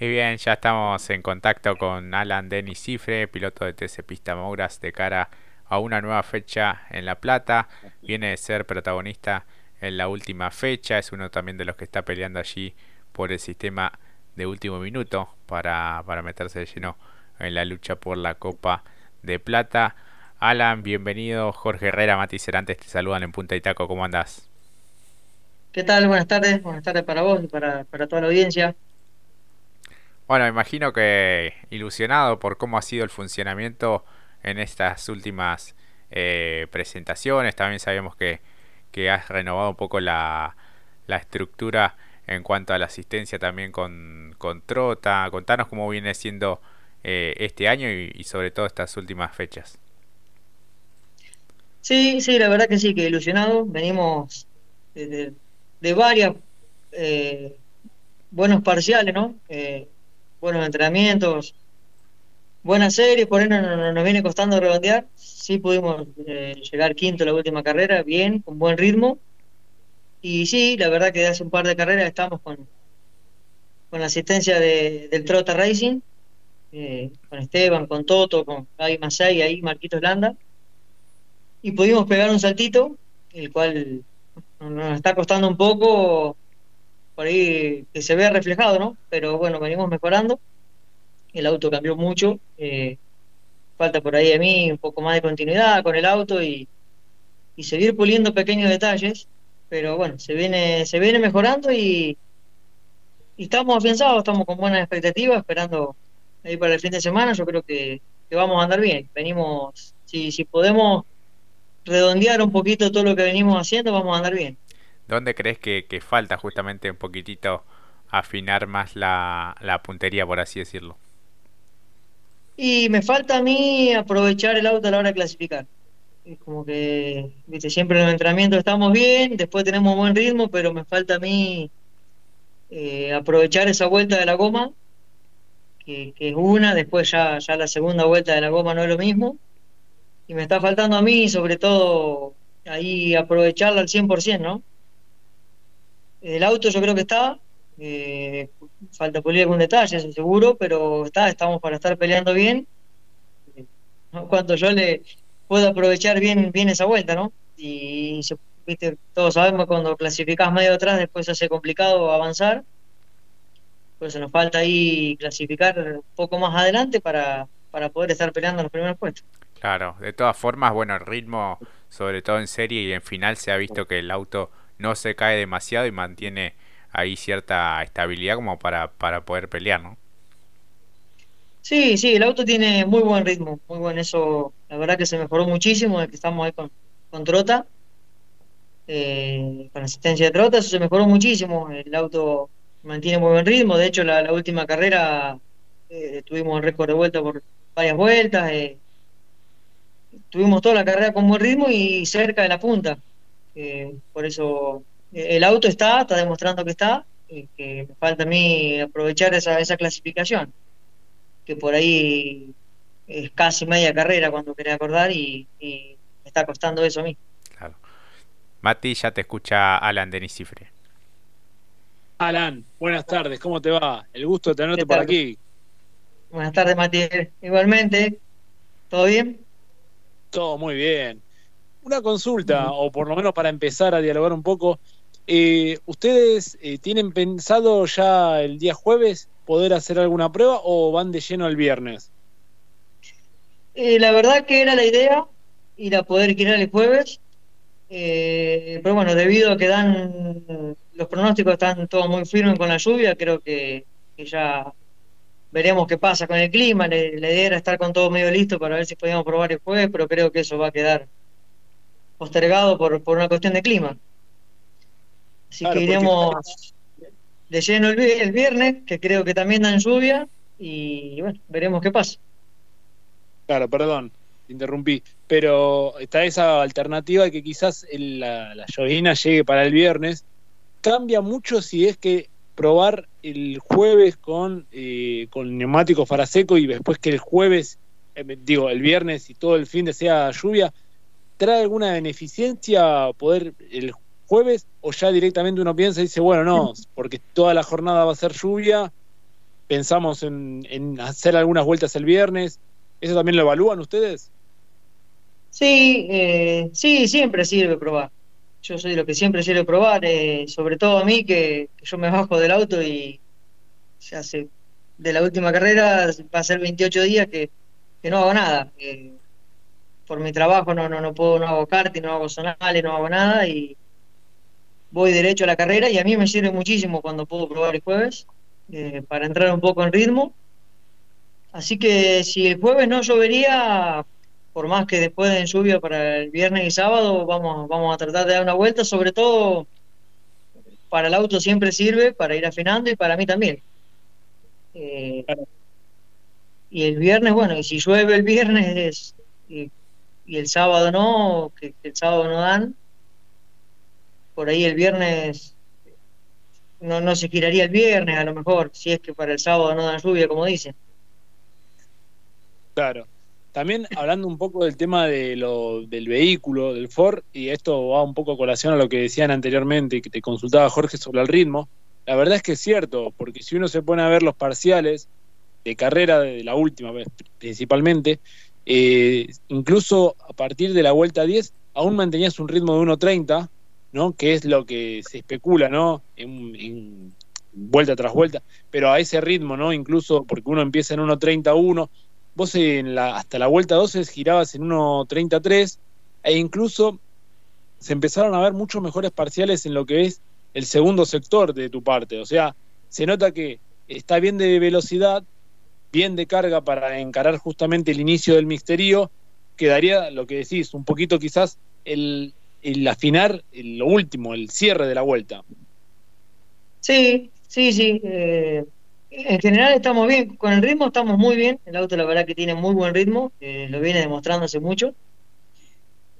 Y bien, ya estamos en contacto con Alan Denis Cifre, piloto de TC Pista Mouras, de cara a una nueva fecha en La Plata. Viene de ser protagonista en la última fecha, es uno también de los que está peleando allí por el sistema de último minuto para, para meterse de lleno en la lucha por la Copa de Plata. Alan, bienvenido. Jorge Herrera, Mati Cerantes te saludan en Punta y Taco. ¿Cómo andás? ¿Qué tal? Buenas tardes. Buenas tardes para vos y para, para toda la audiencia. Bueno, imagino que ilusionado por cómo ha sido el funcionamiento en estas últimas eh, presentaciones. También sabemos que, que, has renovado un poco la, la, estructura en cuanto a la asistencia también con, con Trota. Contanos cómo viene siendo eh, este año y, sobre todo estas últimas fechas. Sí, sí, la verdad que sí, que ilusionado. Venimos de, de, de varias eh, buenos parciales, ¿no? Buenos entrenamientos, buenas series, por ahí no, no, nos viene costando redondear. Sí pudimos eh, llegar quinto la última carrera, bien, con buen ritmo. Y sí, la verdad que hace un par de carreras estamos con, con la asistencia de, del Trota Racing, eh, con Esteban, con Toto, con Gaby Masay, ahí Marquitos Landa. Y pudimos pegar un saltito, el cual nos está costando un poco por ahí que se vea reflejado, ¿no? Pero bueno, venimos mejorando. El auto cambió mucho. Eh, falta por ahí a mí un poco más de continuidad con el auto y, y, seguir puliendo pequeños detalles. Pero bueno, se viene, se viene mejorando y, y estamos afianzados, estamos con buenas expectativas, esperando ahí para el fin de semana. Yo creo que, que vamos a andar bien. Venimos, si, si podemos redondear un poquito todo lo que venimos haciendo, vamos a andar bien. ¿Dónde crees que, falta justamente un poquitito afinar más la, puntería, por así decirlo? Y me falta a mí aprovechar el auto a la hora de clasificar. Es como que, viste, siempre en los entrenamientos estamos bien, después tenemos buen ritmo, pero me falta a mí eh, aprovechar esa vuelta de la goma, que, que, es una, después ya, ya la segunda vuelta de la goma no es lo mismo. Y me está faltando a mí, sobre todo, ahí aprovecharla al 100%, ¿no? El auto yo creo que está, eh, falta pulir algún detalle, eso seguro, pero está, estamos para estar peleando bien. Cuando yo le puedo aprovechar bien, bien esa vuelta, ¿no? Y ¿viste? todos sabemos cuando clasificás medio atrás después se hace complicado avanzar. Pues nos falta ahí clasificar un poco más adelante para, para poder estar peleando en los primeros puestos. Claro, de todas formas, bueno, el ritmo, sobre todo en serie y en final, se ha visto que el auto no se cae demasiado y mantiene ahí cierta estabilidad como para, para poder pelear, ¿no? Sí, sí, el auto tiene muy buen ritmo, muy buen eso, la verdad que se mejoró muchísimo desde que estamos ahí con, con Trota, eh, con asistencia de Trota, eso se mejoró muchísimo, el auto mantiene muy buen ritmo, de hecho la, última carrera eh, tuvimos el récord de vuelta por varias vueltas, eh, tuvimos toda la carrera con buen ritmo y cerca de la punta, eh, por eso eh, el auto está, está demostrando que está, y que me falta a mí aprovechar esa, esa clasificación, que por ahí es casi media carrera cuando quería acordar y, y me está costando eso a mí. Claro. Mati, ya te escucha Alan Denis Cifre. Alan, buenas tardes, ¿cómo te va? El gusto de tenerte por aquí. Buenas tardes, Mati. Igualmente, ¿todo bien? Todo muy bien una consulta, o por lo menos para empezar a dialogar un poco. Eh, ¿Ustedes eh, tienen pensado ya el día jueves poder hacer alguna prueba o van de lleno el viernes? Eh, la verdad que era la idea ir a poder girar el jueves, eh, pero bueno, debido a que dan los pronósticos están todos muy firmes con la lluvia, creo que, que ya veremos qué pasa con el clima. La, la idea era estar con todo medio listo para ver si podíamos probar el jueves, pero creo que eso va a quedar postergado por, por una cuestión de clima. Así claro, que iremos porque... de lleno el, el, viernes, que creo que también dan lluvia, y bueno, veremos qué pasa. Claro, perdón, interrumpí, pero está esa alternativa de que quizás el, la, la llovina llegue para el viernes. Cambia mucho si es que probar el jueves con, eh, con neumático faraseco y después que el jueves, eh, digo, el viernes y todo el fin de sea lluvia, ¿trae alguna beneficencia poder el jueves o ya directamente uno piensa y dice, bueno, no, porque toda la jornada va a ser lluvia, pensamos en, hacer algunas vueltas el viernes. ¿Eso también lo evalúan ustedes? Sí, eh, sí, siempre sirve probar. Yo soy de lo que siempre sirve probar, eh, sobre todo a mí que, yo me bajo del auto y se hace de la última carrera va a ser 28 días que, no hago nada. Eh, por mi trabajo no, no, no puedo, no hago karting, no hago zonales, no hago nada y voy derecho a la carrera y a mí me sirve muchísimo cuando puedo probar el jueves eh, para entrar un poco en ritmo. Así que si el jueves no llovería, por más que después de lluvia para el viernes y sábado, vamos, vamos a tratar de dar una vuelta, sobre todo para el auto siempre sirve para ir afinando y para mí también. Eh, y el viernes, bueno, y si llueve el viernes y, el sábado no, que el sábado no dan, por ahí el viernes no, no se giraría el viernes a lo mejor, si es que para el sábado no dan lluvia, como dicen. Claro. También hablando un poco del tema de lo, del vehículo, del Ford, y esto va un poco a colación a lo que decían anteriormente y que te consultaba Jorge sobre el ritmo, la verdad es que es cierto, porque si uno se pone a ver los parciales de carrera de la última vez principalmente, eh, incluso a partir de la vuelta 10 aún mantenías un ritmo de 1.30 ¿no? Que es lo que se especula, ¿no? En, vuelta tras vuelta, pero a ese ritmo, ¿no? Incluso porque uno empieza en 1.31, vos en hasta la vuelta 12 girabas en 1.33 e incluso se empezaron a ver muchos mejores parciales en lo que es el segundo sector de tu parte, o sea, se nota que está bien de velocidad, bien de carga para encarar justamente el inicio del misterio, quedaría lo que decís, un poquito quizás el, afinar lo último, el cierre de la vuelta. Sí, sí, sí. Eh, en general estamos bien, con el ritmo estamos muy bien. El auto la verdad que tiene muy buen ritmo, eh, lo viene demostrando hace mucho.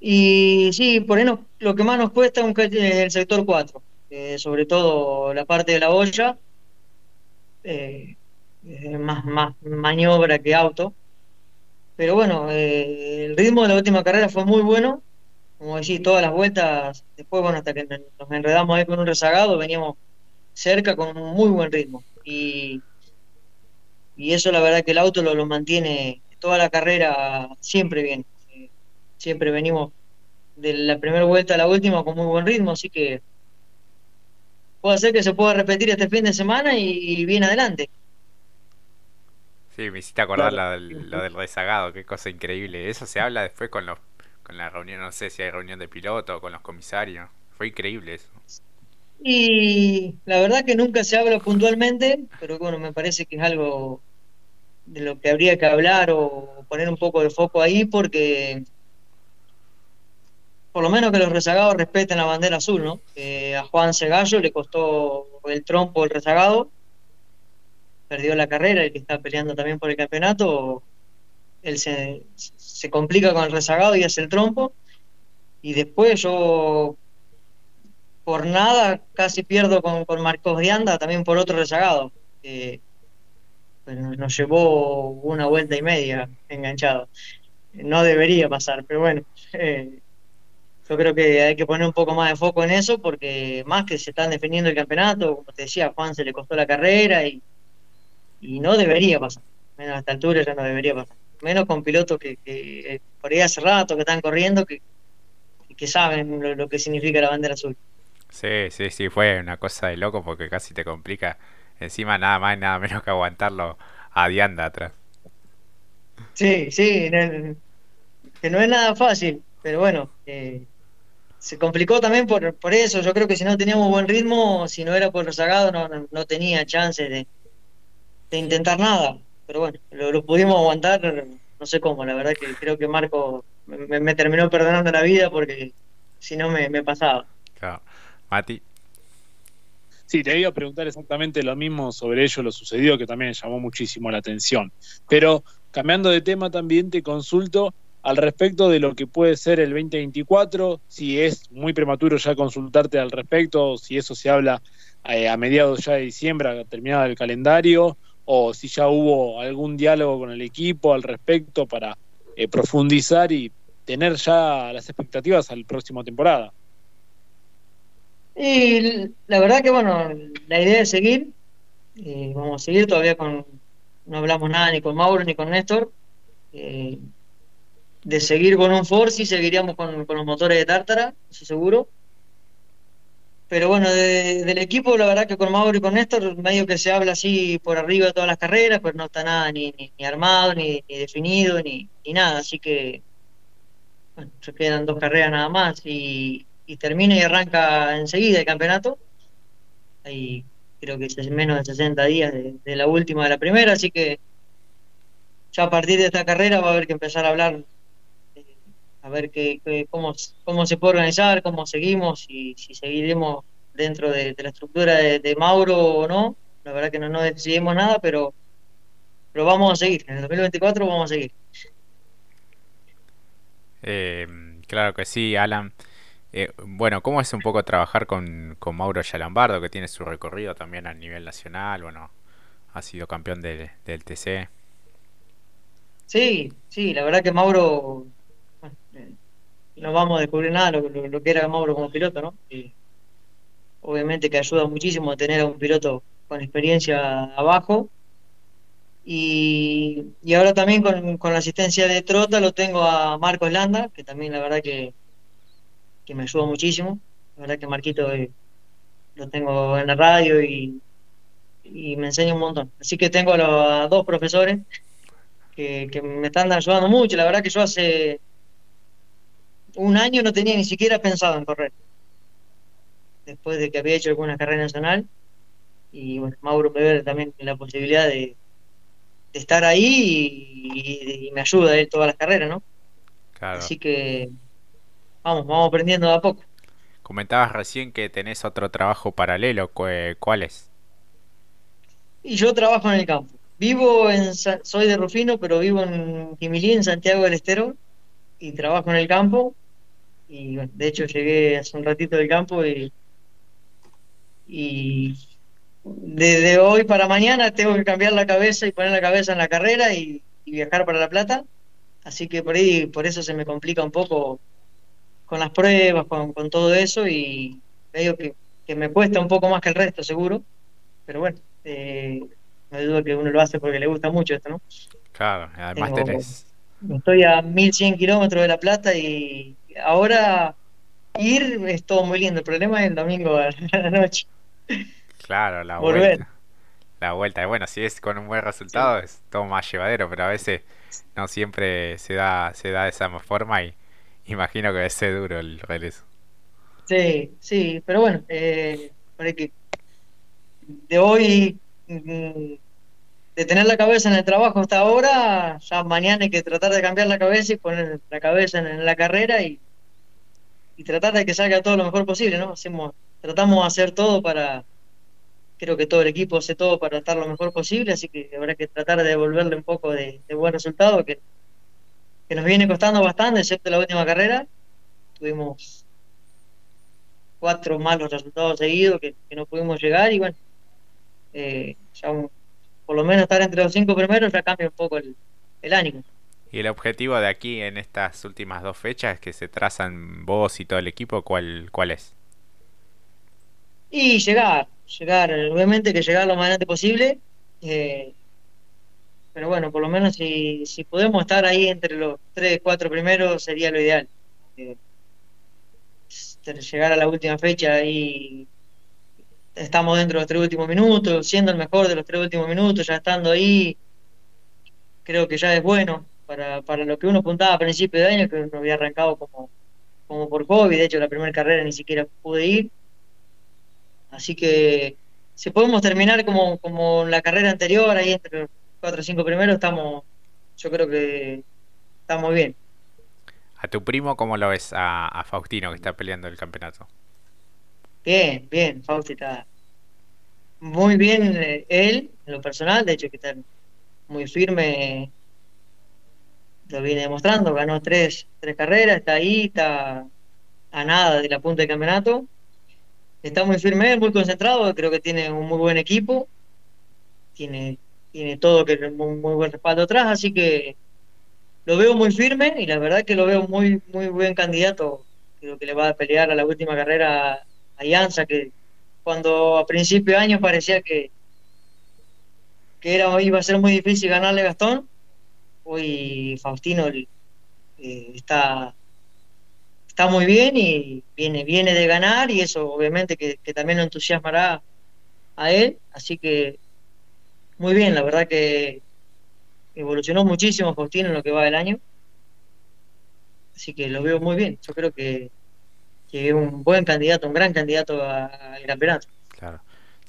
Y sí, por lo que más nos cuesta es el sector 4, eh, sobre todo la parte de la olla, más, más maniobra que auto. Pero bueno, el ritmo de la última carrera fue muy bueno como decís, todas las vueltas, después, bueno, hasta que nos enredamos ahí con un rezagado, veníamos cerca con un muy buen ritmo. Y, y eso la verdad que el auto lo, mantiene toda la carrera siempre bien. Eh, siempre venimos de la primera vuelta a la última con muy buen ritmo, así que puede ser que se pueda repetir este fin de semana y, bien adelante. Sí, me hiciste acordar lo, lo, del rezagado, qué cosa increíble. Eso se habla después con los en la reunión, no sé si hay reunión de piloto con los comisarios. Fue increíble eso. Y la verdad que nunca se habla puntualmente, pero bueno, me parece que es algo de lo que habría que hablar o poner un poco de foco ahí porque por lo menos que los rezagados respeten la bandera azul, ¿no? a Juan Segallo le costó el trompo el rezagado, perdió la carrera, y que está peleando también por el campeonato, él se, se complica con el rezagado y hace el trompo. Y después yo, por nada, casi pierdo con, con Marcos Dianda, también por otro rezagado. Eh, nos llevó una vuelta y media enganchado. No debería pasar, pero bueno. Eh, yo creo que hay que poner un poco más de foco en eso porque más que se están defendiendo el campeonato, como te decía, Juan se le costó la carrera y, y no debería pasar. Menos a esta altura ya no debería pasar menos con pilotos que, que por ahí hace rato que están corriendo, que, que saben lo, que significa la bandera azul. Sí, sí, sí, fue una cosa de loco porque casi te complica encima nada más y nada menos que aguantarlo a Dianda atrás. Sí, sí, que no es nada fácil, pero bueno, eh, se complicó también por, por eso. Yo creo que si no teníamos buen ritmo, si no era por rezagado, no, no, no tenía chance de, de intentar nada pero bueno, lo, pudimos aguantar, no sé cómo, la verdad que creo que Marco me, terminó perdonando la vida porque si no me, pasaba. Claro. Mati. Sí, te iba a preguntar exactamente lo mismo sobre ello, lo sucedido, que también llamó muchísimo la atención. Pero cambiando de tema también te consulto al respecto de lo que puede ser el 2024, si es muy prematuro ya consultarte al respecto, si eso se habla eh, a mediados ya de diciembre, terminado el calendario, o si ya hubo algún diálogo con el equipo al respecto para eh, profundizar y tener ya las expectativas al próximo temporada. Y la verdad que bueno, la idea es seguir. Eh, vamos a seguir todavía con, no hablamos nada ni con Mauro ni con Néstor. Eh, de seguir con un Force y seguiríamos con, con los motores de Tártara, eso seguro. Pero bueno, del equipo, la verdad que con Mauro y con Néstor, medio que se habla así por arriba de todas las carreras, pero no está nada ni, ni, armado, ni, definido, ni, ni, nada. Así que, bueno, se quedan dos carreras nada más y, y termina y arranca enseguida el campeonato. Ahí creo que es menos de 60 días de, la última de la primera, así que ya a partir de esta carrera va a haber que empezar a hablar a ver qué, cómo, cómo se puede organizar, cómo seguimos, y si seguiremos dentro de, la estructura de, Mauro o no. La verdad que no, no decidimos nada, pero, pero vamos a seguir. En el 2024 vamos a seguir. Eh, claro que sí, Alan. Eh, bueno, ¿cómo es un poco trabajar con, con Mauro Yalambardo, que tiene su recorrido también a nivel nacional? Bueno, ha sido campeón del, del TC. Sí, sí, la verdad que Mauro no vamos a descubrir nada lo, lo, que era Mauro como piloto, ¿no? obviamente que ayuda muchísimo a tener a un piloto con experiencia abajo. Y, ahora también con, la asistencia de Trota lo tengo a Marcos Landa, que también la verdad que, que me ayuda muchísimo. La verdad que Marquito eh, lo tengo en la radio y, y, me enseña un montón. Así que tengo a, los, dos profesores que, que me están ayudando mucho. La verdad que yo hace un año no tenía ni siquiera pensado en correr. Después de que había hecho alguna carrera nacional. Y bueno, Mauro me ve también la posibilidad de, estar ahí y, me ayuda él todas las carreras, ¿no? Así que vamos, vamos aprendiendo de a poco. Comentabas recién que tenés otro trabajo paralelo. ¿Cuál es? Y yo trabajo en el campo. Vivo en, soy de Rufino, pero vivo en Quimilí, en Santiago del Estero, y trabajo en el campo y de hecho llegué hace un ratito del campo y, y desde hoy para mañana tengo que cambiar la cabeza y poner la cabeza en la carrera y, viajar para La Plata. Así que por ahí, por eso se me complica un poco con las pruebas, con, todo eso y veo que, me cuesta un poco más que el resto, seguro. Pero bueno, eh, no dudo que uno lo hace porque le gusta mucho esto, ¿no? Claro, además tenés... Estoy a 1100 kilómetros de La Plata y ahora ir es todo muy lindo. El problema es el domingo a la noche. Claro, la vuelta. La vuelta. Bueno, si es con un buen resultado es todo más llevadero, pero a veces no siempre se da, se da de esa forma y imagino que debe ser duro el regreso. Sí, sí, pero bueno, eh, que de hoy mm, de tener la cabeza en el trabajo hasta ahora, ya mañana hay que tratar de cambiar la cabeza y poner la cabeza en, la carrera y, y, tratar de que salga todo lo mejor posible, ¿no? Hacemos, tratamos de hacer todo para, creo que todo el equipo hace todo para estar lo mejor posible, así que habrá que tratar de devolverle un poco de, buen resultado, que, que nos viene costando bastante, excepto la última carrera. Tuvimos cuatro malos resultados seguidos que, no pudimos llegar y bueno, eh, ya un, por lo menos estar entre los cinco primeros ya cambia un poco el, ánimo. ¿Y el objetivo de aquí en estas últimas dos fechas que se trazan vos y todo el equipo, cuál, cuál es? Y llegar, llegar, obviamente que llegar lo más adelante posible, eh, pero bueno, por lo menos si, si podemos estar ahí entre los tres, cuatro primeros sería lo ideal. Eh, llegar a la última fecha y estamos dentro de los tres últimos minutos, siendo el mejor de los tres últimos minutos, ya estando ahí, creo que ya es bueno para, para lo que uno apuntaba a principio de año, que uno había arrancado como, como por COVID, de hecho la primera carrera ni siquiera pude ir. Así que si podemos terminar como, como la carrera anterior, ahí entre los cuatro o cinco primeros, estamos, yo creo que estamos bien. ¿A tu primo cómo lo ves a, a Faustino que está peleando el campeonato? Bien, bien, Fausti está muy bien eh, él, en lo personal, de hecho que está muy firme, lo viene demostrando, ganó tres, tres carreras, está ahí, está a nada de la punta del campeonato, está muy firme, muy concentrado, creo que tiene un muy buen equipo, tiene, tiene todo que un muy buen respaldo atrás, así que lo veo muy firme y la verdad que lo veo muy, muy buen candidato, creo que le va a pelear a la última carrera Alianza, que cuando a principio de año parecía que, que era, iba a ser muy difícil ganarle Gastón. Hoy Faustino eh, está, está muy bien y viene, viene de ganar y eso obviamente que, también lo entusiasmará a él. Así que muy bien, la verdad que evolucionó muchísimo Faustino en lo que va del año. Así que lo veo muy bien. Yo creo que, que es un buen candidato, un gran candidato al campeonato. Claro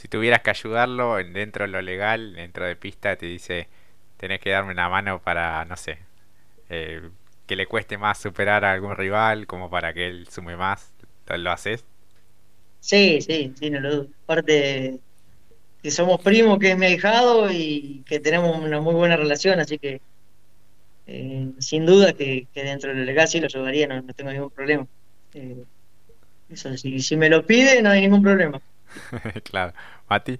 si tuvieras que ayudarlo dentro de lo legal, dentro de pista, te dice, tenés que darme una mano para, no sé, eh, que le cueste más superar a algún rival, como para que él sume más, ¿lo haces? Sí, sí, sí, no lo dudo. Aparte que somos primos, que es mi ahijado y que tenemos una muy buena relación, así que eh, sin duda que, dentro de lo legal sí lo ayudaría, no, tengo ningún problema. Eh, eso, si, si me lo pide, no hay ningún problema. claro. Mati.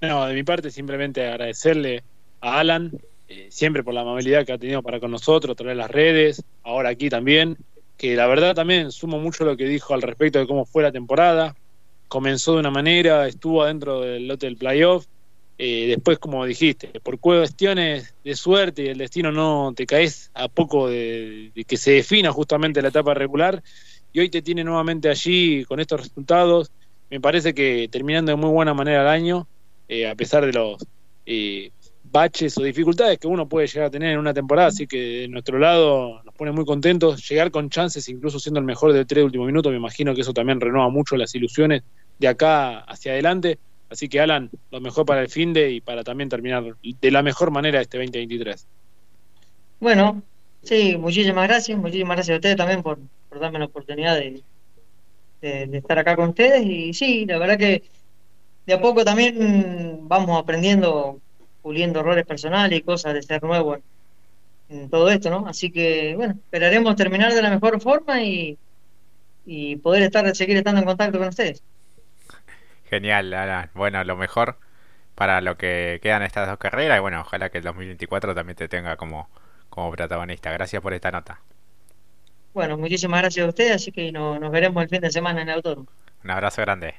No, de mi parte simplemente agradecerle a Alan, eh, siempre por la amabilidad que ha tenido para con nosotros, traer las redes, ahora aquí también, que la verdad también sumo mucho lo que dijo al respecto de cómo fue la temporada. Comenzó de una manera, estuvo adentro del lote del playoff, eh, después, como dijiste, por cuestiones de suerte y el destino no te caes a poco de, de, que se defina justamente la etapa regular y hoy te tiene nuevamente allí con estos resultados. Me parece que terminando de muy buena manera el año, eh, a pesar de los eh, baches o dificultades que uno puede llegar a tener en una temporada, así que de nuestro lado nos pone muy contentos, llegar con chances, incluso siendo el mejor de tres últimos minutos, me imagino que eso también renueva mucho las ilusiones de acá hacia adelante, así que Alan, lo mejor para el fin de y para también terminar de la mejor manera este 2023. Bueno, sí, muchísimas gracias, muchísimas gracias a ustedes también por darme la oportunidad de, de, estar acá con ustedes y sí, la verdad que de a poco también vamos aprendiendo, puliendo errores personales y cosas de ser nuevo en, todo esto, ¿no? Así que, bueno, esperaremos terminar de la mejor forma y, y poder estar, seguir estando en contacto con ustedes. Genial, Alan. Bueno, lo mejor para lo que quedan estas dos carreras y bueno, ojalá que el 2024 también te tenga como, como protagonista. Gracias por esta nota. Bueno, muchísimas gracias a ustedes, así que nos veremos el fin de semana en el autódromo. Un abrazo grande.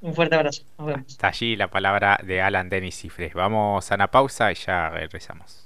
Un fuerte abrazo. Nos vemos. Está allí la palabra de Alan Denis Cifres. Vamos a una pausa y ya regresamos.